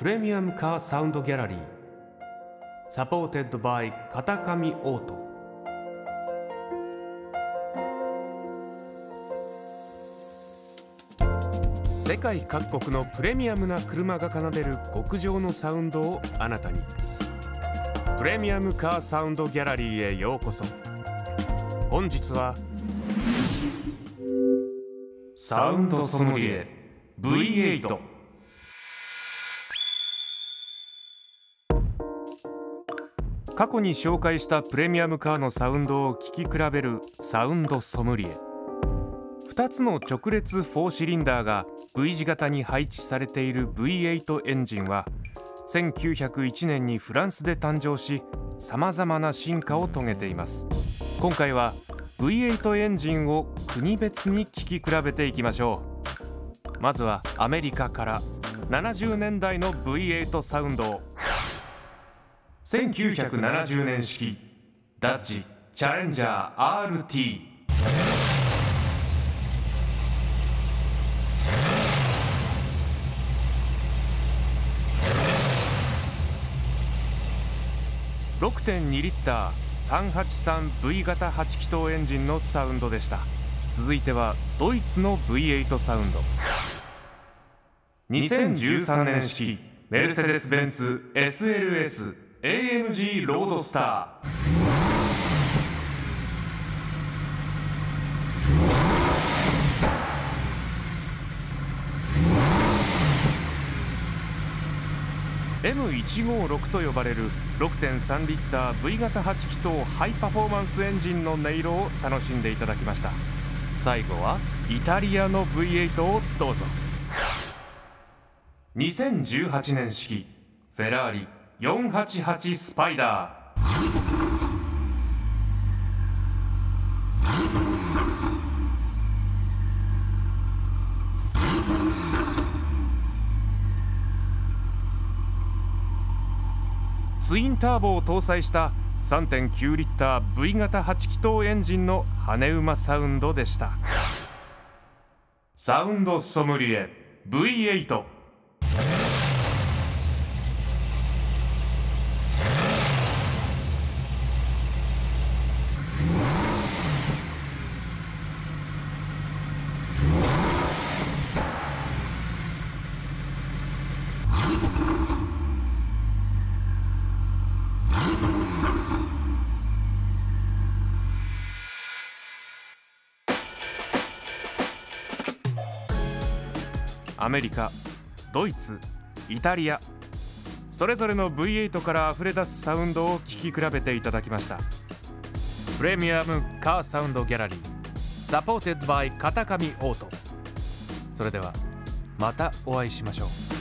プレミアムカーサウンドギャラリー。 Supported by 片上オート。世界各国のプレミアムな車が奏でる極上のサウンドをあなたに。プレミアムカーサウンドギャラリーへようこそ。本日はサウンドソムリエ V8 過去に紹介したプレミアムカーのサウンドを聴き比べるサウンドソムリエ。2つの直列4シリンダーが V 字型に配置されている V8 エンジンは1901年にフランスで誕生しさまざまな進化を遂げています。今回は V8 エンジンを国別に聴き比べていきましょう。まずはアメリカから70年代の V8 サウンドを。1970年式。ダッジチャレンジャー RT 6.2リッター 383V 型8気筒エンジンのサウンドでした。続いてはドイツの V8 サウンド。2013年式。メルセデス・ベンツ SLS AMG ロードスター。M156 と呼ばれる6.3リッター V 型8気筒ハイパフォーマンスエンジンの音色を楽しんでいただきました。最後はイタリアの V8 をどうぞ。2018年式フェラーリ。488スパイダー。ツインターボを搭載した3.9リッター V 型8気筒エンジンの羽馬サウンドでした。サウンドソムリエ V8 アメリカドイツイタリアそれぞれの V8 から溢れ出すサウンドを聴き比べていただきました。プレミアムカーサウンドギャラリー Supported by 片上オート。それではまたお会いしましょう。